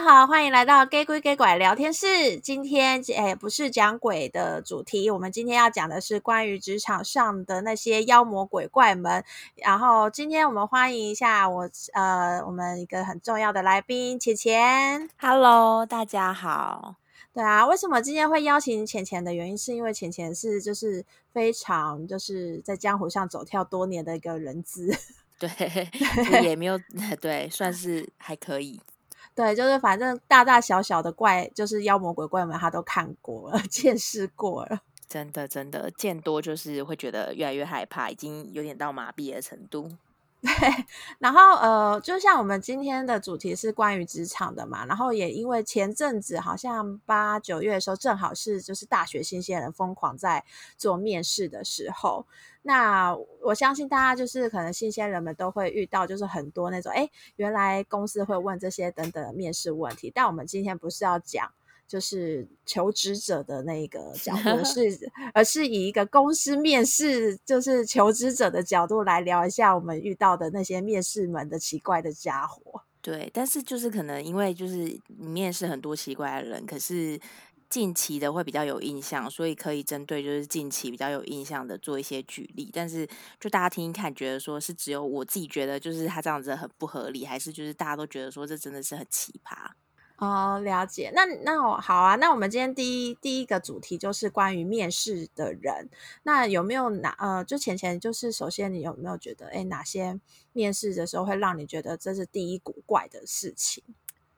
Hello，大家好，欢迎来到假鬼假怪聊天室。今天诶不是讲鬼的主题，我们今天要讲的是关于职场上的那些妖魔鬼怪们。然后今天我们欢迎一下我呃我们一个很重要的来宾浅浅。Hello，大家好。对啊，为什么今天会邀请浅浅的原因，是因为浅浅是就是非常就是在江湖上走跳多年的一个人资。对，也没有 对，算是还可以。对，就是反正大大小小的怪，就是妖魔鬼怪们，他都看过了，见识过了。真的，真的见多就是会觉得越来越害怕，已经有点到麻痹的程度。对，然后呃，就像我们今天的主题是关于职场的嘛，然后也因为前阵子好像八九月的时候，正好是就是大学新鲜人疯狂在做面试的时候，那我相信大家就是可能新鲜人们都会遇到，就是很多那种哎，原来公司会问这些等等的面试问题，但我们今天不是要讲。就是求职者的那个角度 是，而是以一个公司面试，就是求职者的角度来聊一下我们遇到的那些面试们的奇怪的家伙。对，但是就是可能因为就是面试很多奇怪的人，可是近期的会比较有印象，所以可以针对就是近期比较有印象的做一些举例。但是就大家听一看，觉得说是只有我自己觉得就是他这样子很不合理，还是就是大家都觉得说这真的是很奇葩？哦，了解。那那我好啊。那我们今天第一第一个主题就是关于面试的人。那有没有哪呃，就浅浅就是首先你有没有觉得，哎，哪些面试的时候会让你觉得这是第一古怪的事情？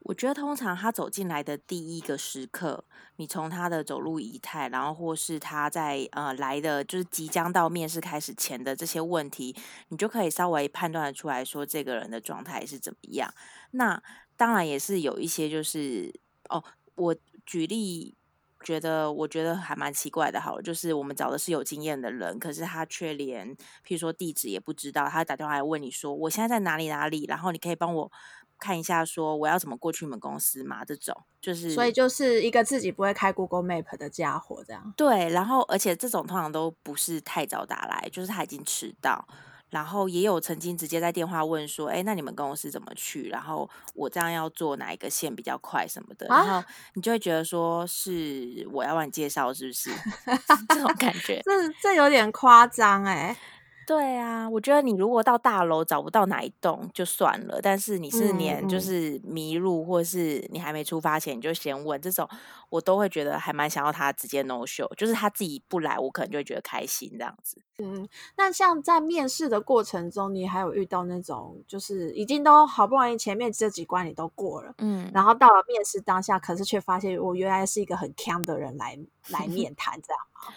我觉得通常他走进来的第一个时刻，你从他的走路仪态，然后或是他在呃来的就是即将到面试开始前的这些问题，你就可以稍微判断出来说这个人的状态是怎么样。那当然也是有一些，就是哦，我举例觉得，我觉得还蛮奇怪的。好了，就是我们找的是有经验的人，可是他却连，譬如说地址也不知道，他打电话来问你说，我现在在哪里哪里，然后你可以帮我看一下，说我要怎么过去你们公司嘛？这种就是，所以就是一个自己不会开 Google Map 的家伙，这样。对，然后而且这种通常都不是太早打来，就是他已经迟到。然后也有曾经直接在电话问说：“哎，那你们公司怎么去？然后我这样要坐哪一个线比较快什么的？”啊、然后你就会觉得说：“是我要帮你介绍，是不是？” 这种感觉，这这有点夸张哎。对啊，我觉得你如果到大楼找不到哪一栋就算了，但是你是连就是迷路，或是你还没出发前你就先问这种，我都会觉得还蛮想要他直接 no show，就是他自己不来，我可能就会觉得开心这样子。嗯，那像在面试的过程中，你还有遇到那种就是已经都好不容易前面这几关你都过了，嗯，然后到了面试当下，可是却发现我原来是一个很锵的人来来面 谈这样吗？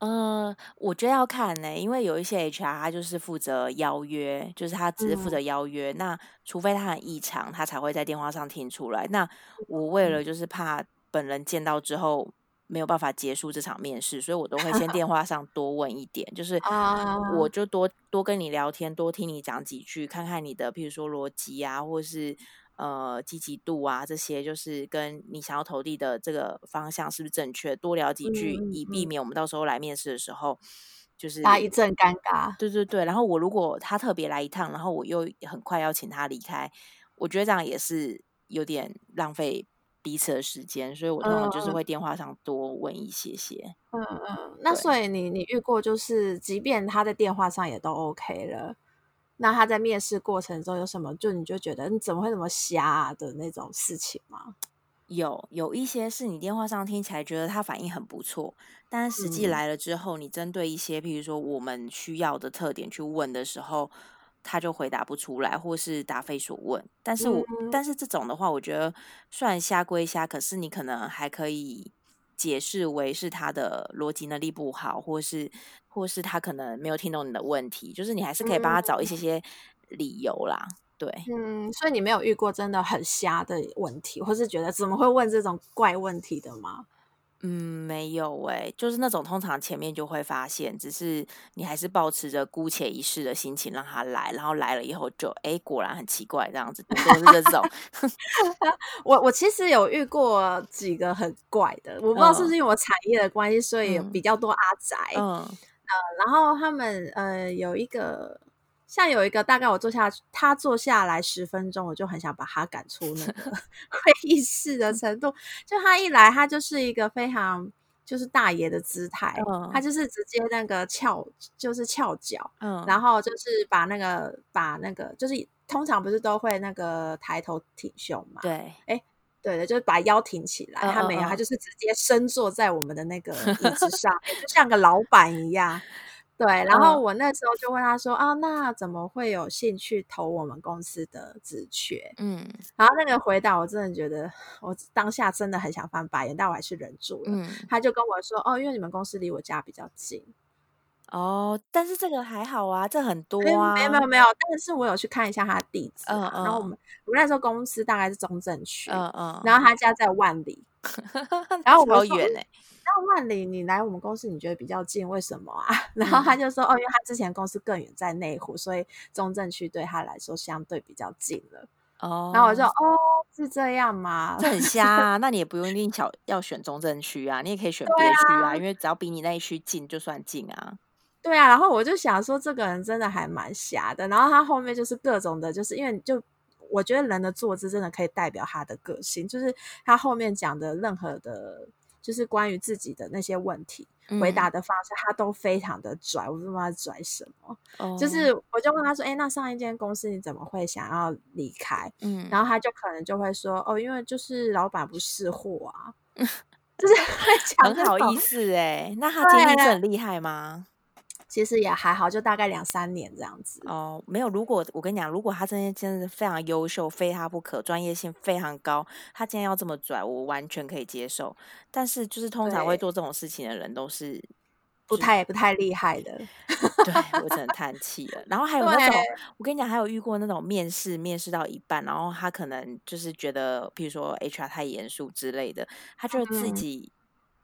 呃，我觉得要看呢、欸，因为有一些 HR 他就是负责邀约，就是他只是负责邀约。嗯、那除非他很异常，他才会在电话上听出来。那我为了就是怕本人见到之后没有办法结束这场面试，所以我都会先电 话上多问一点，就是我就多多跟你聊天，多听你讲几句，看看你的，譬如说逻辑啊，或是。呃，积极度啊，这些就是跟你想要投递的这个方向是不是正确？多聊几句，嗯、以避免我们到时候来面试的时候，就是他一阵尴尬。对对对，然后我如果他特别来一趟，然后我又很快要请他离开，我觉得这样也是有点浪费彼此的时间，所以我通常就是会电话上多问一些些。嗯嗯，那所以你你遇过就是，即便他在电话上也都 OK 了。那他在面试过程中有什么，就你就觉得你怎么会那么瞎啊的那种事情吗？有有一些是你电话上听起来觉得他反应很不错，但实际来了之后，嗯、你针对一些譬如说我们需要的特点去问的时候，他就回答不出来，或是答非所问。但是我、嗯、但是这种的话，我觉得虽然瞎归瞎，可是你可能还可以。解释为是他的逻辑能力不好，或是或是他可能没有听懂你的问题，就是你还是可以帮他找一些些理由啦。对，嗯，所以你没有遇过真的很瞎的问题，或是觉得怎么会问这种怪问题的吗？嗯，没有诶、欸，就是那种通常前面就会发现，只是你还是保持着姑且一试的心情让他来，然后来了以后就哎，果然很奇怪这样子，都是这种。我我其实有遇过几个很怪的，我不知道是不是因为我产业的关系，所以有比较多阿宅。嗯，呃，然后他们呃有一个像有一个大概我坐下，他坐下来十分钟，我就很想把他赶出那个 会议室的程度。就他一来，他就是一个非常就是大爷的姿态，嗯、他就是直接那个翘，就是翘脚，嗯，然后就是把那个把那个就是通常不是都会那个抬头挺胸嘛？对，哎，对的，就是把腰挺起来。嗯、他没有，嗯、他就是直接深坐在我们的那个椅子上，就像个老板一样。对，然后我那时候就问他说：“ oh. 啊，那怎么会有兴趣投我们公司的职缺？”嗯，然后那个回答我真的觉得，我当下真的很想翻白眼，但我还是忍住了。嗯，他就跟我说：“哦，因为你们公司离我家比较近。”哦，但是这个还好啊，这很多啊，没有没有没有，但是我有去看一下他的地址，嗯嗯，然后我们我们那时候公司大概是中正区，嗯嗯，然后他家在万里，然后我说。那万里，你来我们公司，你觉得比较近，为什么啊？然后他就说，嗯、哦，因为他之前公司更远，在内湖，所以中正区对他来说相对比较近了。哦，然后我就，哦，是这样吗？这很瞎啊！那你也不用一定要要选中正区啊，你也可以选别区啊，啊因为只要比你那一区近，就算近啊。对啊，然后我就想说，这个人真的还蛮瞎的。然后他后面就是各种的，就是因为就我觉得人的坐姿真的可以代表他的个性，就是他后面讲的任何的。就是关于自己的那些问题，嗯、回答的方式，他都非常的拽。我不知道他拽什么，哦、就是我就问他说：“哎、欸，那上一间公司你怎么会想要离开？”嗯，然后他就可能就会说：“哦，因为就是老板不识货啊。嗯” 就是会讲很好意思哎，那他今天是很厉害吗？其实也还好，就大概两三年这样子。哦，没有。如果我跟你讲，如果他真的真的非常优秀，非他不可，专业性非常高，他今天要这么拽，我完全可以接受。但是，就是通常会做这种事情的人，都是不太不太厉害的。对，我只能 叹气了。然后还有那种，我跟你讲，还有遇过那种面试，面试到一半，然后他可能就是觉得，譬如说 HR 太严肃之类的，他就自己。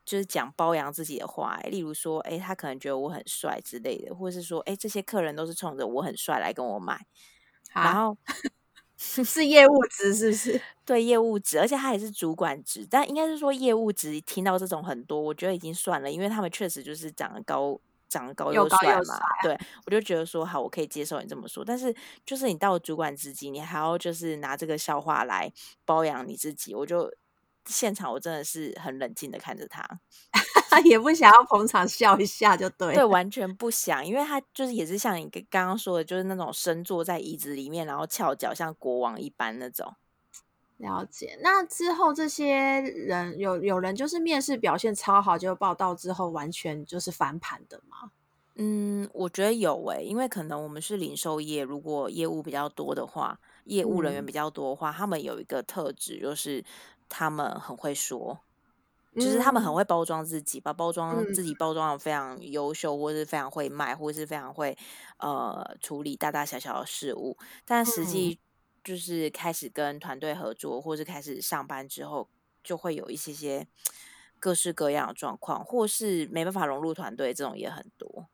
嗯就是讲包养自己的话，例如说，哎，他可能觉得我很帅之类的，或者是说，哎，这些客人都是冲着我很帅来跟我买，然后是业务职是不是？对，业务职，而且他也是主管职，但应该是说业务职听到这种很多，我觉得已经算了，因为他们确实就是长得高，长得高又帅嘛。对，我就觉得说好，我可以接受你这么说，但是就是你到主管职级，你还要就是拿这个笑话来包养你自己，我就。现场我真的是很冷静的看着他，也不想要捧场笑一下就对，对，完全不想，因为他就是也是像你刚刚说的，就是那种深坐在椅子里面，然后翘脚像国王一般那种。了解。那之后这些人有有人就是面试表现超好，就报到之后完全就是翻盘的吗？嗯，我觉得有诶、欸，因为可能我们是零售业，如果业务比较多的话，业务人员比较多的话，嗯、他们有一个特质就是。他们很会说，就是他们很会包装自己，把包装自己包装的非常优秀，或是非常会卖，或是非常会呃处理大大小小的事物。但实际就是开始跟团队合作，或是开始上班之后，就会有一些些各式各样的状况，或是没办法融入团队，这种也很多。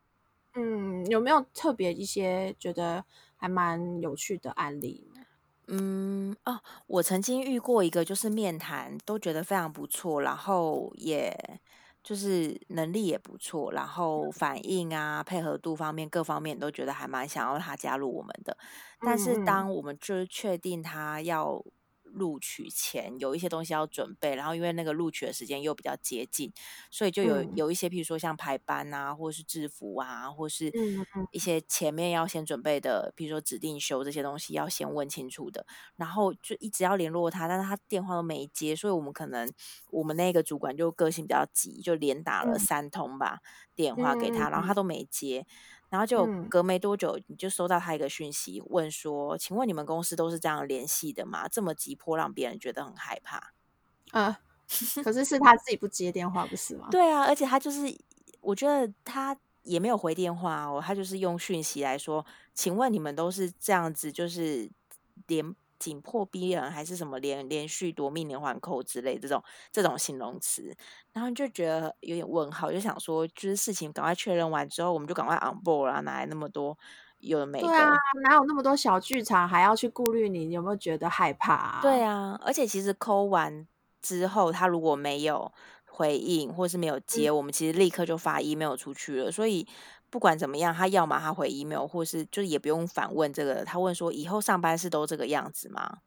嗯，有没有特别一些觉得还蛮有趣的案例？嗯哦，我曾经遇过一个，就是面谈都觉得非常不错，然后也就是能力也不错，然后反应啊、配合度方面各方面都觉得还蛮想要他加入我们的。但是当我们就是确定他要。录取前有一些东西要准备，然后因为那个录取的时间又比较接近，所以就有有一些，譬如说像排班啊，或是制服啊，或是一。些前面要先准备的，比如说指定修这些东西要先问清楚的，然后就一直要联络他，但是他电话都没接，所以我们可能我们那个主管就个性比较急，就连打了三通吧电话给他，然后他都没接。然后就隔没多久，你就收到他一个讯息，问说：“请问你们公司都是这样联系的吗？这么急迫，让别人觉得很害怕。”啊，可是是他自己不接电话，不是吗？对啊，而且他就是，我觉得他也没有回电话哦，他就是用讯息来说：“请问你们都是这样子，就是连。”紧迫逼人，还是什么连连续夺命连环扣之类这种这种形容词，然后就觉得有点问号，就想说，就是事情赶快确认完之后，我们就赶快 on board 啊，哪来那么多有的没的？对啊，哪有那么多小剧场，还要去顾虑你？你有没有觉得害怕啊？对啊，而且其实扣完之后，他如果没有回应或是没有接，嗯、我们其实立刻就发 email 出去了，所以。不管怎么样，他要么他回 email，或是就也不用反问这个，他问说以后上班是都这个样子吗？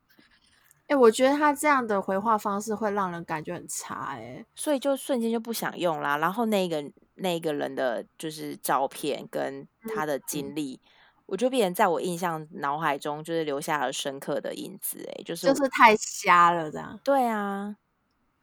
哎、欸，我觉得他这样的回话方式会让人感觉很差、欸，哎，所以就瞬间就不想用啦。然后那个那个人的就是照片跟他的经历，嗯、我就变成在我印象脑海中就是留下了深刻的印子、欸，哎，就是就是太瞎了这样。对啊。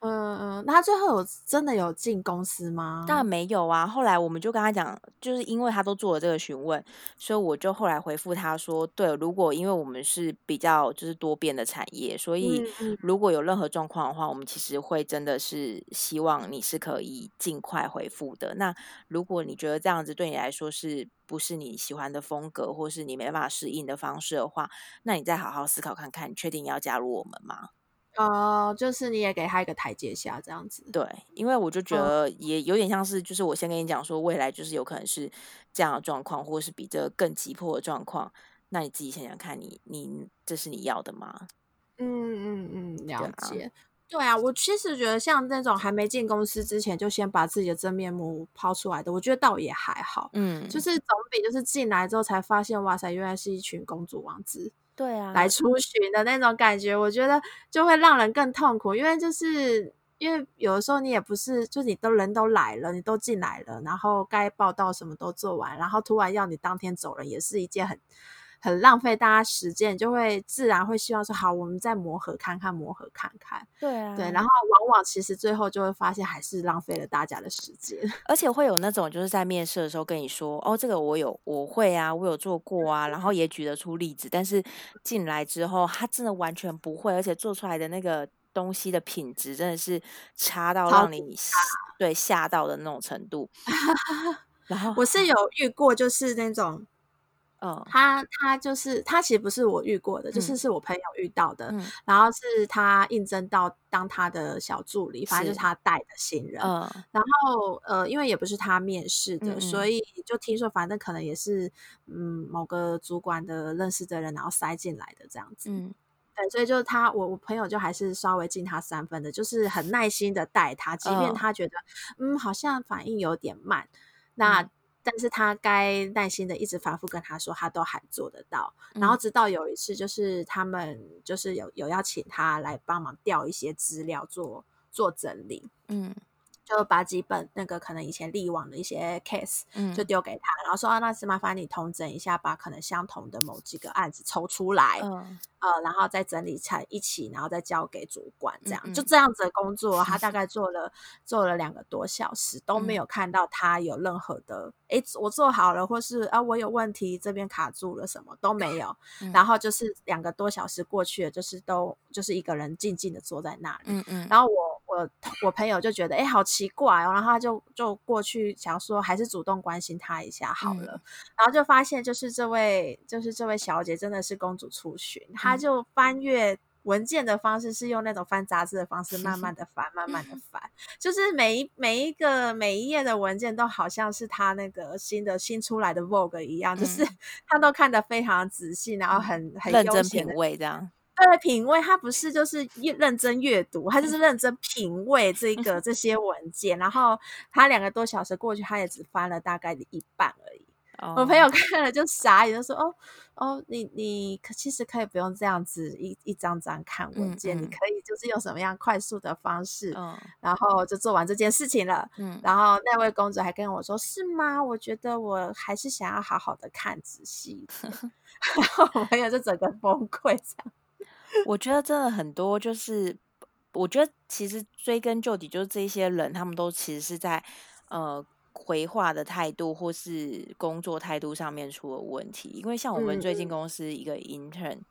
嗯嗯，那他最后有真的有进公司吗？当然没有啊。后来我们就跟他讲，就是因为他都做了这个询问，所以我就后来回复他说，对，如果因为我们是比较就是多变的产业，所以如果有任何状况的话，我们其实会真的是希望你是可以尽快回复的。那如果你觉得这样子对你来说是不是你喜欢的风格，或是你没办法适应的方式的话，那你再好好思考看看，你确定要加入我们吗？哦，uh, 就是你也给他一个台阶下，这样子。对，因为我就觉得也有点像是，就是我先跟你讲说，未来就是有可能是这样的状况，或者是比这更急迫的状况。那你自己想想看你，你你这是你要的吗？嗯嗯嗯，了解。对啊，我其实觉得像那种还没进公司之前就先把自己的真面目抛出来的，我觉得倒也还好。嗯，就是总比就是进来之后才发现，哇塞，原来是一群公主王子。对啊，来出巡的那种感觉，我觉得就会让人更痛苦，因为就是因为有的时候你也不是，就你都人都来了，你都进来了，然后该报道什么都做完，然后突然要你当天走了，也是一件很。很浪费大家时间，就会自然会希望说好，我们再磨合看看，磨合看看。对啊，对，然后往往其实最后就会发现还是浪费了大家的时间，而且会有那种就是在面试的时候跟你说，哦，这个我有我会啊，我有做过啊，然后也举得出例子，但是进来之后他真的完全不会，而且做出来的那个东西的品质真的是差到让你对吓到的那种程度。然后我是有遇过，就是那种。哦，他他就是他其实不是我遇过的，嗯、就是是我朋友遇到的，嗯、然后是他应征到当他的小助理，反正就是。他带的新人，嗯、然后呃，因为也不是他面试的，嗯、所以就听说反正可能也是嗯某个主管的认识的人，然后塞进来的这样子，嗯，对，所以就是他我我朋友就还是稍微敬他三分的，就是很耐心的带他，即便他觉得、哦、嗯好像反应有点慢，那。嗯但是他该耐心的一直反复跟他说，他都还做得到。嗯、然后直到有一次，就是他们就是有有要请他来帮忙调一些资料做做整理，嗯。就把几本那个可能以前历网的一些 case，就丢给他，嗯、然后说啊，那是麻烦你统整一下，把可能相同的某几个案子抽出来，嗯、呃，然后再整理成一起，然后再交给主管，这样、嗯、就这样子的工作，他大。概做了做了两个多小时，都没有看到他有任何的，哎、嗯，我做好了，或是啊，我有问题，这边卡住了，什么都没有，嗯、然后就是两个多小时过去了，就是都就是一个人静静的坐在那里，嗯嗯，然后我。我我朋友就觉得，哎、欸，好奇怪哦，然后他就就过去想说，还是主动关心他一下好了，嗯、然后就发现，就是这位就是这位小姐真的是公主出巡，嗯、她就翻阅文件的方式是用那种翻杂志的方式，慢慢的翻，慢慢的翻，就是每一每一个每一页的文件都好像是她那个新的新出来的 Vogue 一样，嗯、就是她都看得非常仔细，然后很很认真品味这样。对，品味，他不是就是认真阅读，他就是认真品味这个这些文件。然后他两个多小时过去，他也只翻了大概一半而已。Oh. 我朋友看了就傻眼，就说：“哦哦，你你其实可以不用这样子一一张张看文件，嗯嗯、你可以就是用什么样快速的方式，oh. 然后就做完这件事情了。嗯”然后那位公主还跟我说：“是吗？我觉得我还是想要好好的看仔细。”然后我朋友就整个崩溃这样。我觉得真的很多，就是我觉得其实追根究底，就是这些人他们都其实是在呃回话的态度或是工作态度上面出了问题。因为像我们最近公司一个 intern。嗯，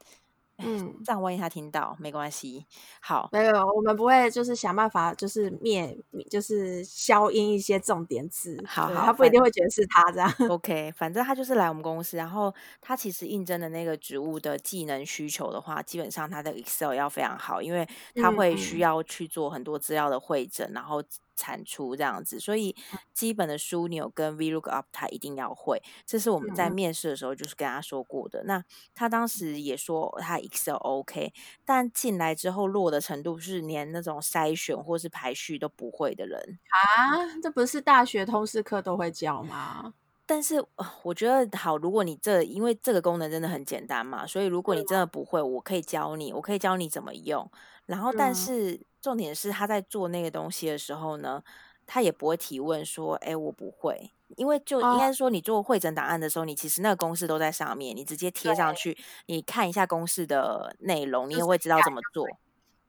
这样万一他听到没关系。好，没有，我们不会就是想办法就是灭，就是消音一些重点字。好，好，他不一定会觉得是他这样。OK，反正他就是来我们公司，然后他其实应征的那个职务的技能需求的话，基本上他的 Excel 要非常好，因为他会需要去做很多资料的会诊，嗯、然后。产出这样子，所以基本的枢纽跟 VLOOKUP 他一定要会，这是我们在面试的时候就是跟他说过的。嗯、那他当时也说他 Excel OK，但进来之后落的程度是连那种筛选或是排序都不会的人啊？这不是大学通识课都会教吗？但是我觉得好，如果你这因为这个功能真的很简单嘛，所以如果你真的不会，我可以教你，我可以教你怎么用。然后，但是重点是他在做那个东西的时候呢，他也不会提问说：“哎，我不会。”因为就应该说，你做会诊档案的时候，你其实那个公式都在上面，你直接贴上去，你看一下公式的内容，你也会知道怎么做。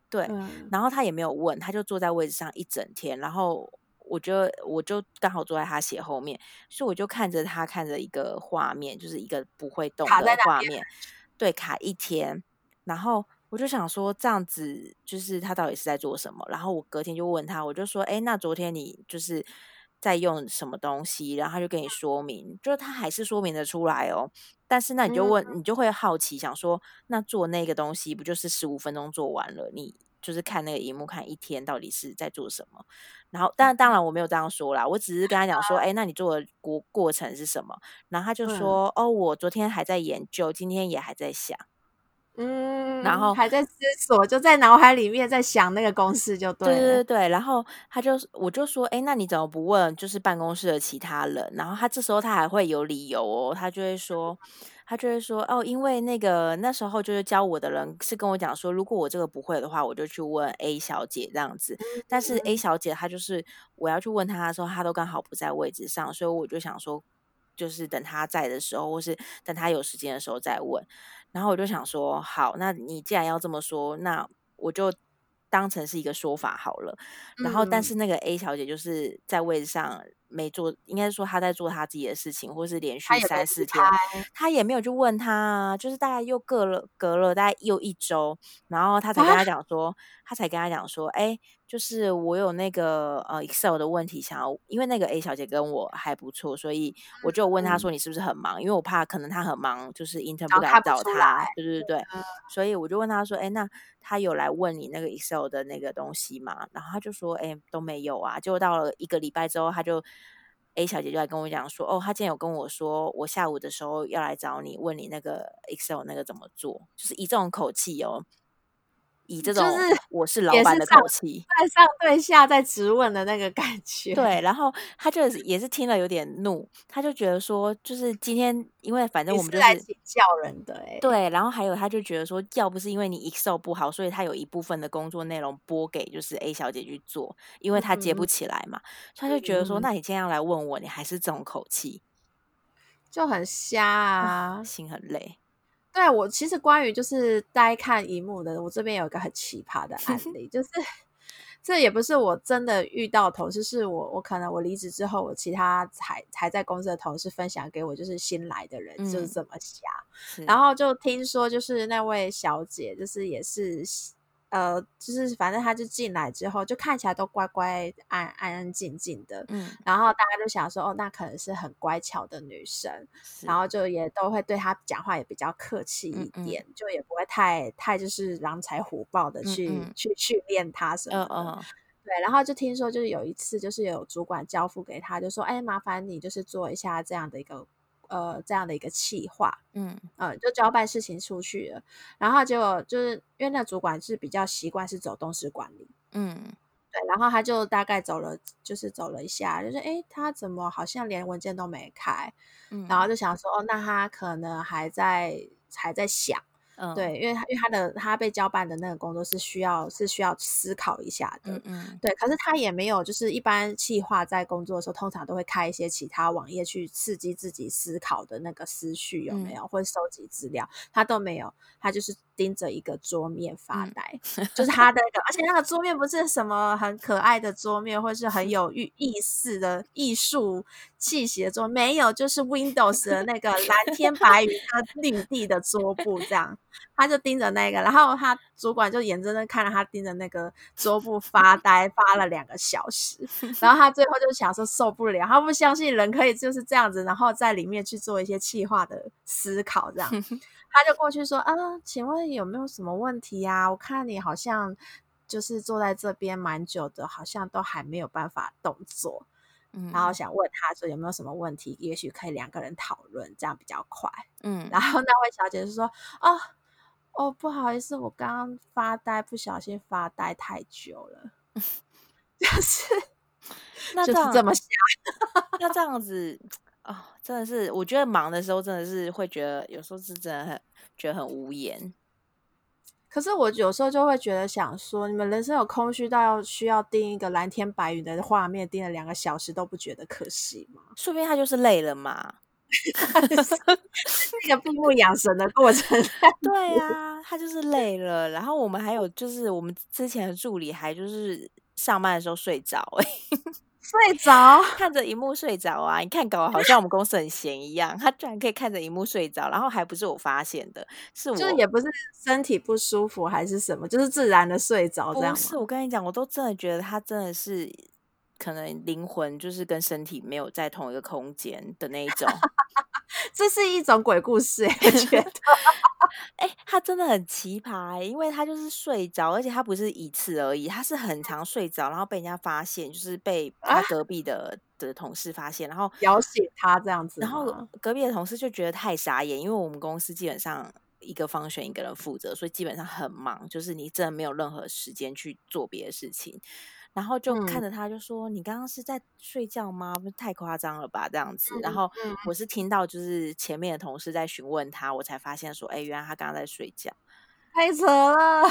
对，然后他也没有问，他就坐在位置上一整天，然后。我就我就刚好坐在他斜后面，所以我就看着他看着一个画面，就是一个不会动的画面，对，卡一天。然后我就想说，这样子就是他到底是在做什么？然后我隔天就问他，我就说，哎，那昨天你就是在用什么东西？然后他就跟你说明，就是他还是说明的出来哦。但是那你就问，你就会好奇，想说，那做那个东西不就是十五分钟做完了？你就是看那个荧幕看一天，到底是在做什么？然后，但当然我没有这样说啦，我只是跟他讲说，哎，那你做的过过程是什么？然后他就说，嗯、哦，我昨天还在研究，今天也还在想，嗯，然后还在思索，就在脑海里面在想那个公式，就对，对对对。然后他就，我就说，哎，那你怎么不问就是办公室的其他人？然后他这时候他还会有理由哦，他就会说。他就会说哦，因为那个那时候就是教我的人是跟我讲说，如果我这个不会的话，我就去问 A 小姐这样子。但是 A 小姐她就是我要去问她的时候，她都刚好不在位置上，所以我就想说，就是等他在的时候，或是等他有时间的时候再问。然后我就想说，好，那你既然要这么说，那我就当成是一个说法好了。然后，但是那个 A 小姐就是在位置上。没做，应该说他在做他自己的事情，或是连续三四天，他也没有去问他，就是大概又隔了隔了大概又一周，然后他才跟他讲说，啊、他才跟他讲说，哎，就是我有那个呃 Excel 的问题，想要，因为那个 A 小姐跟我还不错，所以我就问他说，你是不是很忙？嗯、因为我怕可能他很忙，就是 intern 不敢找他，对对对，嗯、所以我就问他说，哎，那他有来问你那个 Excel 的那个东西吗？然后他就说，哎，都没有啊，结果到了一个礼拜之后，他就。A 小姐就来跟我讲说，哦，她今天有跟我说，我下午的时候要来找你，问你那个 Excel 那个怎么做，就是以这种口气哦。以这种我是老板的口气，在上对下在质问的那个感觉。对，然后他就也是听了有点怒，他就觉得说，就是今天因为反正我们就是，是来请教人的哎。对，然后还有他就觉得说，要不是因为你 Excel 不好，所以他有一部分的工作内容拨给就是 A 小姐去做，因为他接不起来嘛，嗯、他就觉得说，那你今天要来问我，你还是这种口气，就很瞎啊，心很累。对，我其实关于就是呆看荧幕的，我这边有一个很奇葩的案例，就是 这也不是我真的遇到同事，是我我可能我离职之后，我其他还还在公司的同事分享给我，就是新来的人就是这么瞎，嗯、然后就听说就是那位小姐就是也是。呃，就是反正他就进来之后，就看起来都乖乖、安安安静静的。嗯，然后大家就想说，哦，那可能是很乖巧的女生，然后就也都会对她讲话也比较客气一点，嗯嗯就也不会太太就是狼才虎豹的去去训练她什么的。嗯嗯对，然后就听说，就是有一次，就是有主管交付给他，就说，哎，麻烦你就是做一下这样的一个。呃，这样的一个企划，嗯，呃，就交办事情出去了，然后结果就是因为那主管是比较习惯是走动式管理，嗯，对，然后他就大概走了，就是走了一下，就是诶，他怎么好像连文件都没开，嗯，然后。就想说，哦，那他可能还在还在想。嗯，对，因为他因为他的他被交办的那个工作是需要是需要思考一下的，嗯，嗯对，可是他也没有，就是一般企划在工作的时候，通常都会开一些其他网页去刺激自己思考的那个思绪，有没有？嗯、或者收集资料，他都没有，他就是盯着一个桌面发呆，嗯、就是他的那个，而且那个桌面不是什么很可爱的桌面，或是很 有意意思的艺术气息的桌，没有，就是 Windows 的那个蓝天白云跟绿地的桌布这样。他就盯着那个，然后他主管就眼睁睁看着他盯着那个桌布发呆，发了两个小时。然后他最后就想说受不了，他不相信人可以就是这样子，然后在里面去做一些气化的思考，这样 他就过去说：“啊，请问有没有什么问题呀？我看你好像就是坐在这边蛮久的，好像都还没有办法动作。嗯，然后想问他说有没有什么问题，也许可以两个人讨论，这样比较快。嗯，然后那位小姐就说：哦。”哦，不好意思，我刚刚发呆，不小心发呆太久了，就是那就是这么想。那这样子，哦，真的是，我觉得忙的时候真的是会觉得，有时候是真的很觉得很无言。可是我有时候就会觉得想说，你们人生有空虚到要需要盯一个蓝天白云的画面，盯了两个小时都不觉得可惜吗？说不定他就是累了嘛，那个闭目养神的过程。对啊，他就是累了。然后我们还有就是我们之前的助理还就是上班的时候睡着。睡着，看着荧幕睡着啊！你看，搞得好像我们公司很闲一样。他居然可以看着荧幕睡着，然后还不是我发现的，是我，就是也不是身体不舒服还是什么，就是自然的睡着这样。不是，我跟你讲，我都真的觉得他真的是可能灵魂就是跟身体没有在同一个空间的那一种。这是一种鬼故事，我觉得。哎、欸，他真的很奇葩、欸，因为他就是睡着，而且他不是一次而已，他是很常睡着，然后被人家发现，就是被他隔壁的、啊、的同事发现，然后摇醒他这样子，然后隔壁的同事就觉得太傻眼，因为我们公司基本上一个 function 一个人负责，所以基本上很忙，就是你真的没有任何时间去做别的事情。然后就看着他，就说：“嗯、你刚刚是在睡觉吗？不是太夸张了吧？这样子。嗯”然后我是听到就是前面的同事在询问他，我才发现说：“哎，原来他刚刚在睡觉，太扯了。”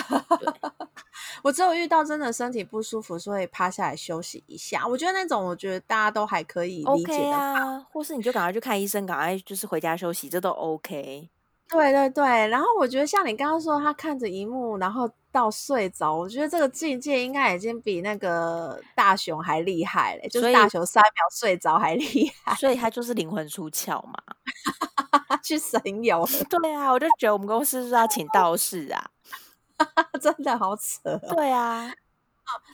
我只有遇到真的身体不舒服，所以趴下来休息一下。我觉得那种，我觉得大家都还可以理解的或是你就赶快去看医生，赶快就是回家休息，这都 OK。对对对，然后我觉得像你刚刚说，他看着荧幕，然后到睡着，我觉得这个境界应该已经比那个大雄还厉害了，就是大雄三秒睡着还厉害，所以他就是灵魂出窍嘛，去神游。对啊，我就觉得我们公司是要请道士啊，真的好扯。对啊。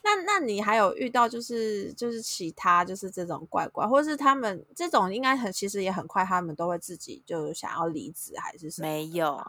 那那你还有遇到就是就是其他就是这种怪怪，或者是他们这种应该很其实也很快，他们都会自己就想要离职还是什么？没有，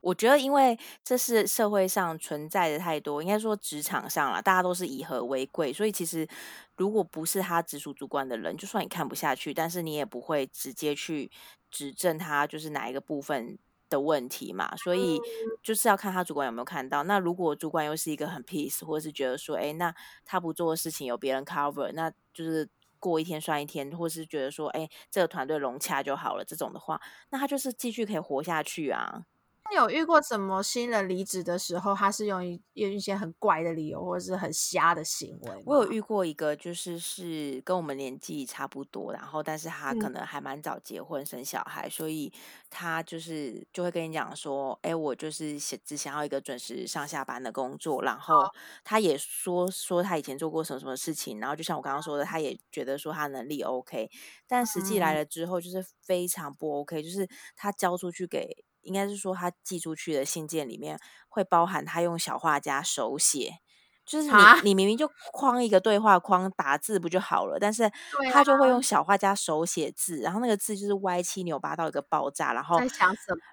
我觉得因为这是社会上存在的太多，应该说职场上了，大家都是以和为贵，所以其实如果不是他直属主管的人，就算你看不下去，但是你也不会直接去指正他就是哪一个部分。的问题嘛，所以就是要看他主管有没有看到。那如果主管又是一个很 peace，或者是觉得说，哎，那他不做的事情有别人 cover，那就是过一天算一天，或是觉得说，哎，这个团队融洽就好了，这种的话，那他就是继续可以活下去啊。你有遇过什么新人离职的时候，他是用一用一些很怪的理由，或者是很瞎的行为？我有遇过一个，就是是跟我们年纪差不多，然后但是他可能还蛮早结婚、嗯、生小孩，所以他就是就会跟你讲说，哎，我就是想只想要一个准时上下班的工作，然后他也说说他以前做过什么什么事情，然后就像我刚刚说的，他也觉得说他能力 OK，但实际来了之后就是非常不 OK，就是他交出去给。应该是说，他寄出去的信件里面会包含他用小画家手写，就是你你明明就框一个对话框打字不就好了，但是他就会用小画家手写字，然后那个字就是歪七扭八到一个爆炸，然后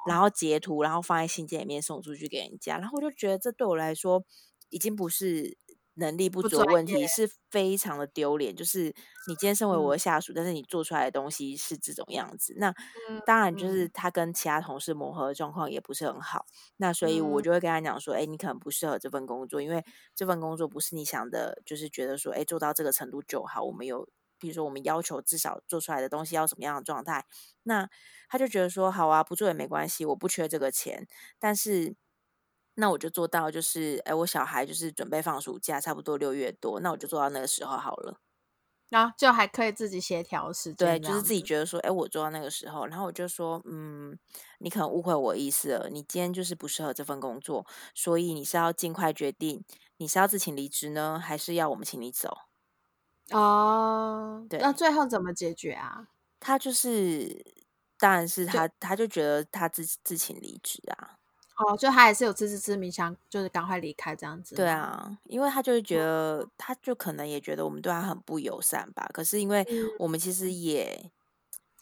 然？后截图，然后放在信件里面送出去给人家，然后我就觉得这对我来说已经不是。能力不足的问题是非常的丢脸，就是你今天身为我的下属，嗯，但是你做出来的东西是这种样子，那当然就是他跟其他同事磨合的状况也不是很好，那所以我就会跟他讲说，哎，你可能不适合这份工作，因为这份工作不是你想的，就是觉得说，哎，做到这个程度就好，我们有，比如说我们要求至少做出来的东西要什么样的状态，那他就觉得说，好啊，不做也没关系，我不缺这个钱，但是。那我就做到，就是哎，我小孩就是准备放暑假，差不多六月多，那我就做到那个时候好了。然后、啊、就还可以自己协调时间，对，就是自己觉得说，哎，我做到那个时候，然后我就说，嗯，你可能误会我意思了，你今天就是不适合这份工作，所以你是要尽快决定，你是要自请离职呢，还是要我们请你走？哦，对，那最后怎么解决啊？他就是，当然是他，他就觉得他自自请离职啊。哦，就他也是有自知之明，想就是赶快离开这样子。对啊，因为他就是觉得、嗯，他就可能也觉得我们对他很不友善吧。可是因为我们其实也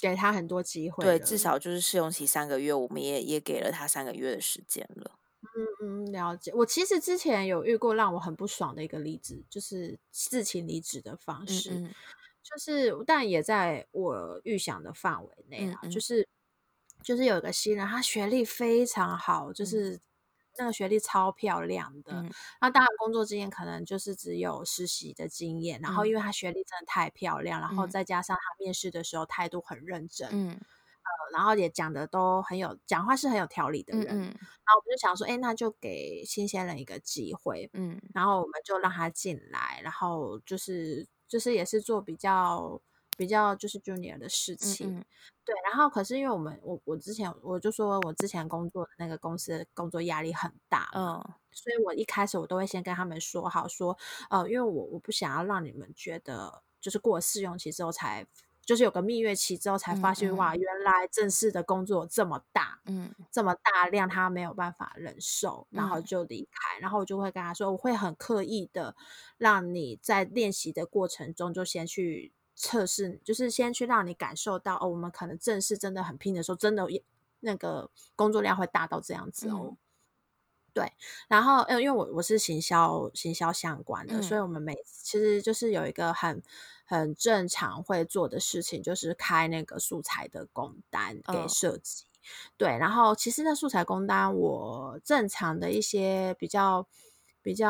给他很多机会，对，至少就是试用期三个月，我们也也给了他三个月的时间了。嗯嗯，了解。我其实之前有遇过让我很不爽的一个例子，就是自请离职的方式，嗯嗯就是但也在我预想的范围内啊，就是。就是有一个新人，他学历非常好，就是那个学历超漂亮的，嗯、那当然工作经验可能就是只有实习的经验，然后因为他学历真的太漂亮，嗯、然后再加上他面试的时候态度很认真，嗯，呃，然后也讲的都很有，讲话是很有条理的人，然后我们就想说，哎，那就给新鲜人一个机会，嗯，然后我们就让他进来，然后就是就是也是做比较。比较就是 junior 的事情，嗯嗯。对，然后可是因为我们我我之前我就说我之前工作的那个公司工作压力很大，嗯，所以我一开始我都会先跟他们说好说，呃，因为我我不想要让你们觉得就是过了试用期之后才就是有个蜜月期之后才发现、嗯嗯、哇，原来正式的工作这么大，嗯，这么大量他没有办法忍受，然后就离开，嗯、然后我就会跟他说，我会很刻意的让你在练习的过程中就先去。测试就是先去让你感受到哦，我们可能正式真的很拼的时候，真的那个工作量会大到这样子哦。嗯、对，然后呃因为我我是行销行销相关的，嗯、所以我们每其实就是有一个很很正常会做的事情，就是开那个素材的工单给设计。哦、对，然后其实那素材工单，我正常的一些比较。比较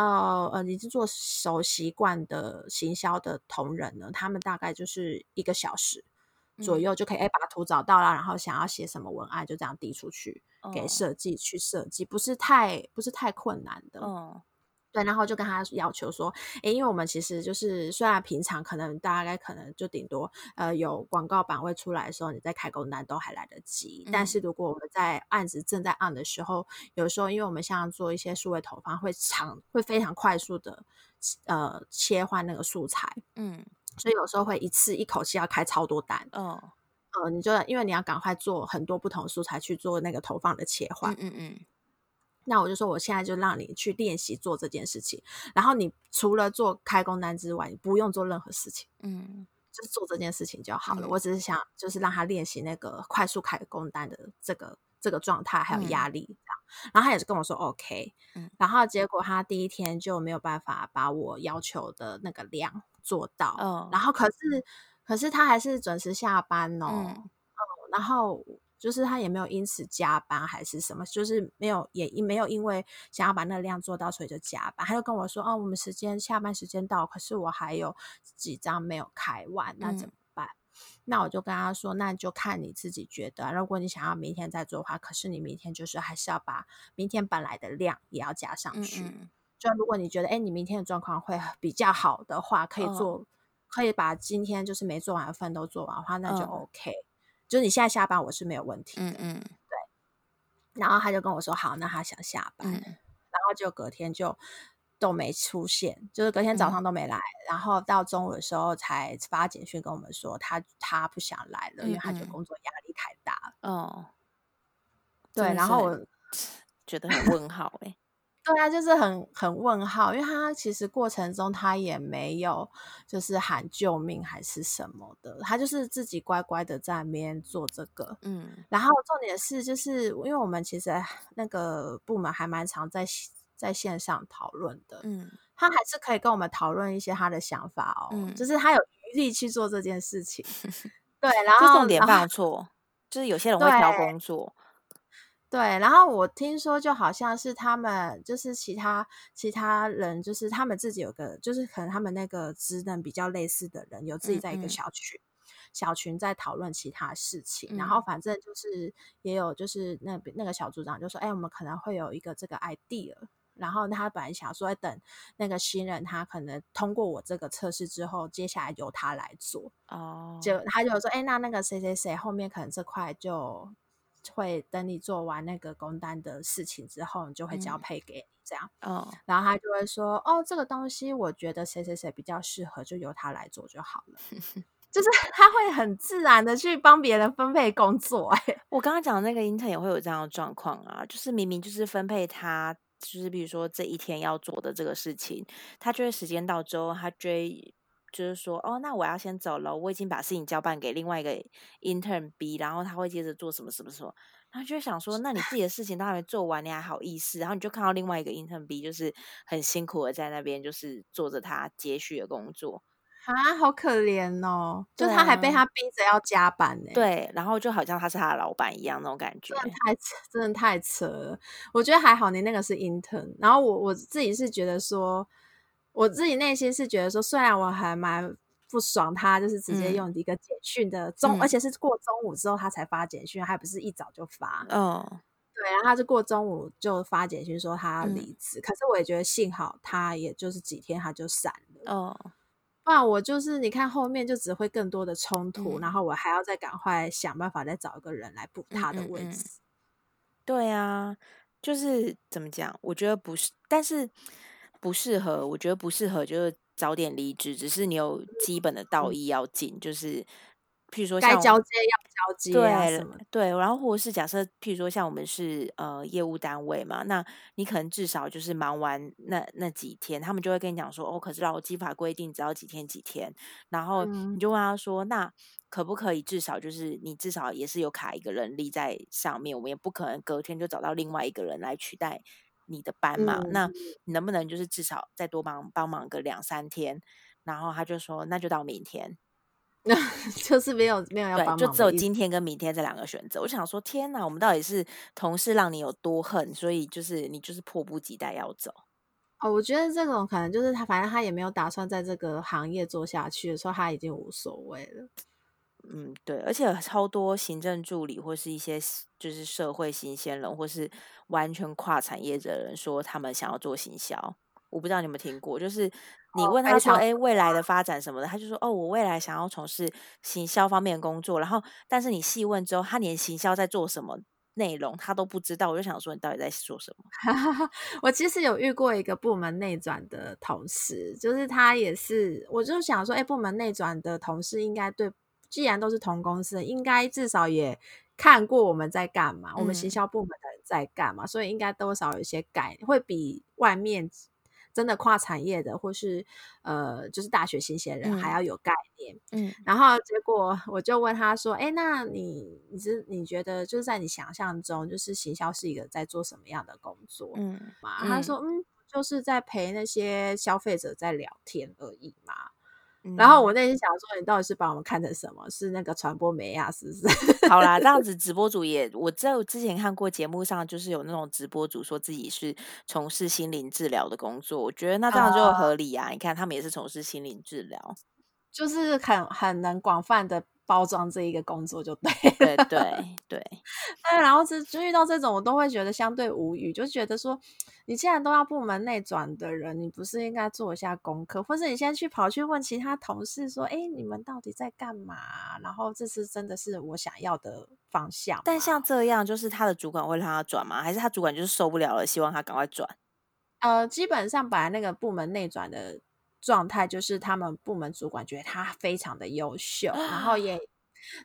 呃，已经做熟习惯的行销的同仁呢，他们大概就是一个小时左右就可以哎、嗯，把图找到了，然后想要写什么文案，就这样递出去给设计去设计，不是太不是太困难的。嗯对，然后就跟他要求说，诶，因为我们其实就是虽然平常可能大概可能就顶多呃有广告版位出来的时候，你在开工单都还来得及。嗯、但是如果我们在案子正在 on 的时候，有时候因为我们像做一些数位投放，会长会非常快速的呃切换那个素材，嗯，所以有时候会一次一口气要开超多单，嗯，呃，你就因为你要赶快做很多不同素材去做那个投放的切换，嗯嗯。嗯那我就说，我现在就让你去练习做这件事情。然后你除了做开工单之外，你不用做任何事情，嗯，就是做这件事情就好了。嗯、我只是想，就是让他练习那个快速开工单的这个这个状态，还有压力这样。嗯、然后他也是跟我说 OK，嗯，然后结果他第一天就没有办法把我要求的那个量做到，嗯，然后可是可是他还是准时下班哦，嗯，嗯，然后。就是他也没有因此加班还是什么，就是没有也没有因为想要把那个量做到，所以就加班。他就跟我说：“哦，我们时间下班时间到，可是我还有几张没有开完，那怎么办？”嗯、那我就跟他说：“那就看你自己觉得，如果你想要明天再做的话，可是你明天就是还是要把明天本来的量也要加上去。嗯嗯就如果你觉得，哎，你明天的状况会比较好的话，可以做，哦、可以把今天就是没做完的份都做完的话，那就 OK。嗯”就是你现在下班，我是没有问题的。嗯嗯，对。然后他就跟我说：“好，那他想下班。嗯”然后就隔天就都没出现，就是隔天早上都没来。嗯、然后到中午的时候才发简讯跟我们说他他不想来了，因为他觉得工作压力太大了。哦。对，然后我觉得很问号哎。对啊，就是很很问号，因为他其实过程中他也没有就是喊救命还是什么的，他就是自己乖乖的在那边做这个，嗯，然后重点是就是因为我们其实那个部门还蛮常在在线上讨论的，嗯，他还是可以跟我们讨论一些他的想法哦，嗯，就是他有余力去做这件事情，对，然后重点放错，后就是有些人会挑工作。对，然后我听说就好像是他们，就是其他其他人，就是他们自己有个，就是可能他们那个职能比较类似的人，有自己在一个小群，嗯嗯小群在讨论其他事情。嗯、然后反正就是也有，就是那那个小组长就说：“哎，我们可能会有一个这个 idea。”然后他本来想说，等那个新人他可能通过我这个测试之后，接下来由他来做。哦，就他就说：“哎，那那个谁谁谁后面可能这块就。”会等你做完那个工单的事情之后，你就会交配给你这样。哦、嗯，然后他就会说：“哦，这个东西我觉得谁谁谁比较适合，就由他来做就好了。”就是他会很自然的去帮别人分配工作。哎，我刚刚讲的那个 intern 也会有这样的状况啊，就是明明就是分配他，就是比如说这一天要做的这个事情，他就会时间到之后，他追。就是说，哦，那我要先走了。我已经把事情交办给另外一个 intern B，然后他会接着做什么什么什么。然后就想说，那你自己的事情都还没做完，你还好意思？然后你就看到另外一个 intern B，就是很辛苦的在那边，就是做着他接续的工作。啊，好可怜哦！就他还被他逼着要加班呢。对，然后就好像他是他的老板一样那种感觉，真的太扯，真的太扯了。我觉得还好，你那个是 intern。然后我我自己是觉得说，我自己内心是觉得说，虽然我还蛮不爽他，就是直接用一个简讯的中，嗯、而且是过中午之后他才发简讯，还不是一早就发。嗯，对，然后他是过中午就发简讯说他要离职。嗯、可是我也觉得幸好他也就是几天他就散了。嗯。那我就是你看后面就只会更多的冲突，嗯、然后我还要再赶快想办法再找一个人来补他的位置。嗯嗯嗯。对啊，就是怎么讲？我觉得不是，但是不适合。我觉得不适合，就是早点离职。只是你有基本的道义要尽，嗯、就是。譬如说像，该交接要交接啊，对对，然后或者是假设，譬如说像我们是呃业务单位嘛，那你可能至少就是忙完那那几天，他们就会跟你讲说，哦，可是劳基法规定只要几天几天，然后你就问他说，嗯、那可不可以至少就是你至少也是有卡一个人力在上面，我们也不可能隔天就找到另外一个人来取代你的班嘛，嗯、那你能不能就是至少再多帮帮忙个两三天？然后他就说，那就到明天。那 就是没有没有要帮忙，就只有今天跟明天这两个选择。我想说，天哪，我们到底是同事让你有多恨，所以就是你就是迫不及待要走。哦，我觉得这种可能就是他，反正他也没有打算在这个行业做下去的时候，他已经无所谓了。嗯，对，而且超多行政助理或是一些就是社会新鲜人，或是完全跨产业的人说他们想要做行销。我不知道你有没有听过，就是你问他说：“哎、哦，未来的发展什么的？”他就说：“哦，我未来想要从事行销方面的工作。”然后，但是你细问之后，他连行销在做什么内容他都不知道。我就想说，你到底在说什么？我其实有遇过一个部门内转的同事，就是他也是，我就想说，哎，部门内转的同事应该对，既然都是同公司，应该至少也看过我们在干嘛，嗯、我们行销部门的人在干嘛，所以应该多少有一些概念，会比外面。真的跨产业的，或是呃，就是大学新鲜人还要有概念。嗯，然后结果我就问他说：“哎，那你你是你觉得就是在你想象中，就是行销是一个在做什么样的工作？”嗯，嘛，他说：“嗯，就是在陪那些消费者在聊天而已嘛。”然后我内心想说，你到底是把我们看成什么？是那个传播媒啊，是不是？好啦，这样子直播主也，我在我之前看过节目上，就是有那种直播主说自己是从事心灵治疗的工作，我觉得那这样就合理啊。Uh, 你看他们也是从事心灵治疗，就是很很能广泛的。包装这一个工作就对对对 对，然后这就遇到这种，我都会觉得相对无语，就觉得说，你既然都要部门内转的人，你不是应该做一下功课，或是你先去跑去问其他同事说，哎，你们到底在干嘛？然后这是真的是我想要的方向。但像这样，就是他的主管会让他转吗？还是他主管就是受不了了，希望他赶快转？呃，基本上本来那个部门内转的。状态就是他们部门主管觉得他非常的优秀，然后也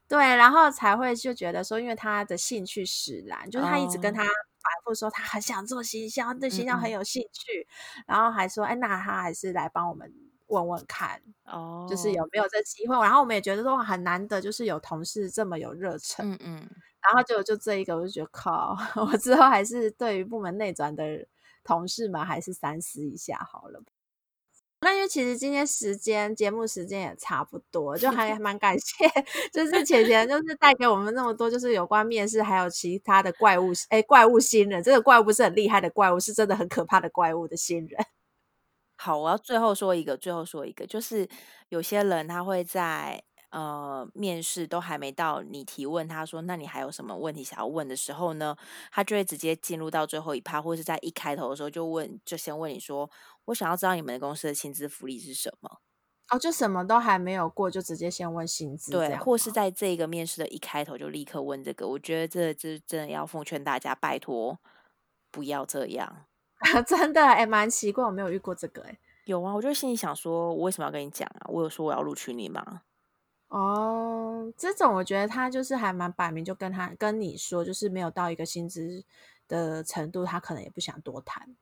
对，然后才会就觉得说，因为他的兴趣使然，就是他一直跟他反复说他很想做行销，对行销很有兴趣，嗯嗯，然后还说，哎，那他还是来帮我们问问看，哦，就是有没有这机会。然后我们也觉得说很难得，就是有同事这么有热忱，嗯嗯，然后就就这一个，我就觉得靠，我之后还是对于部门内转的同事们，还是三思一下好了。那因为其实今天时间节目时间也差不多，就还 蛮感谢，就是浅浅就是带给我们那么多，就是有关面试还有其他的怪物，哎，怪物新人，这个怪物不是很厉害的怪物，是真的很可怕的怪物的新人。好，我要最后说一个，最后说一个，就是有些人他会在。呃，面试都还没到，你提问他说，那你还有什么问题想要问的时候呢？他就会直接进入到最后一趴，或是在一开头的时候就问，就先问你说，我想要知道你们公司的薪资福利是什么？哦，就什么都还没有过，就直接先问薪资，对，或是在这个面试的一开头就立刻问这个，我觉得这这真的要奉劝大家，拜托不要这样，真的哎，蛮奇怪，我没有遇过这个哎，有啊，我就心里想说，我为什么要跟你讲啊？我有说我要录取你吗？哦，这种我觉得他就是还蛮摆明，就跟他跟你说，就是没有到一个薪资的程度，他可能也不想多谈，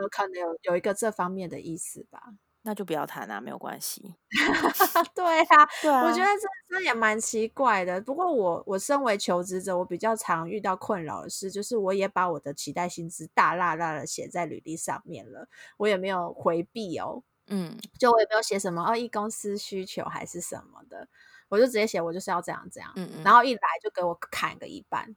呃，可能有有一个这方面的意思吧。那就不要谈啊，没有关系。对啊，对啊，我觉得这这也蛮奇怪的。不过我我身为求职者，我比较常遇到困扰的事，就是我也把我的期待薪资大辣辣的写在履历上面了，我也没有回避哦。嗯，就我也没有写什么哦，一公司需求还是什么的，我就直接写我就是要这样这样，嗯嗯，然后一来就给我砍个一半。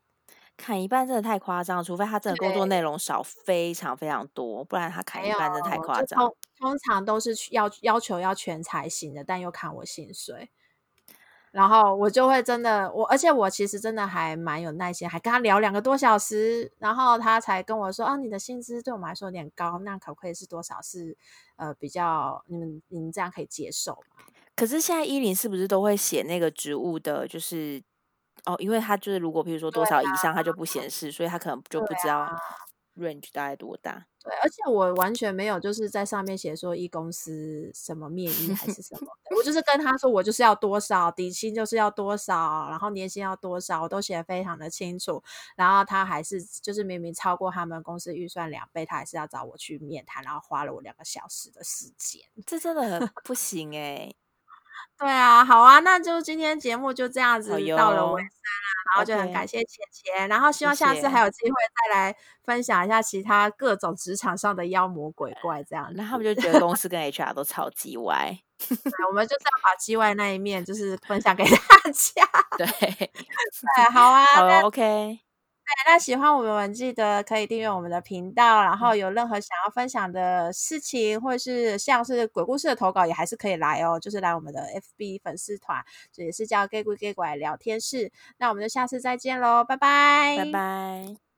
砍一半真的太夸张，除非他真的工作内容少非常非常多，不然他砍一半真的太夸张。通通常都是要要求要全才型的，但又砍我薪水，然后我就会真的我，而且我其实真的还蛮有耐心，还跟他聊两个多小时，然后他才跟我说：“啊，你的薪资对我们来说有点高，那可不可以是多少是呃比较你们你们这样可以接受吗？”可是现在一零是不是都会写那个职务的，就是？哦，因为他就是如果比如说多少以上，他就不显示，啊，所以他可能就不知道 range 大概多大。对，而且我完全没有就是在上面写说一公司什么面议还是什么，我就是跟他说我就是要多少底薪就是要多少，然后年薪要多少，我都写得非常的清楚。然后他还是就是明明超过他们公司预算两倍，他还是要找我去面谈，然后花了我两个小时的时间，这真的很不行哎、欸对啊，好啊，那就今天节目就这样子到了尾声啦，然后就很感谢钱钱，然后希望下次还有机会再来分享一下其他各种职场上的妖魔鬼怪这样。那他们就觉得公司跟 HR 都超级歪，我们就是要把叽歪那一面就是分享给大家。对，对，好啊，好啊，OK。那喜欢我们，记得可以订阅我们的频道，然后有任何想要分享的事情，或者是像是鬼故事的投稿，也还是可以来哦，就是来我们的 FB 粉丝团，这也是叫 Gay 鬼 Gay 鬼聊天室。那我们就下次再见喽，拜拜，拜拜。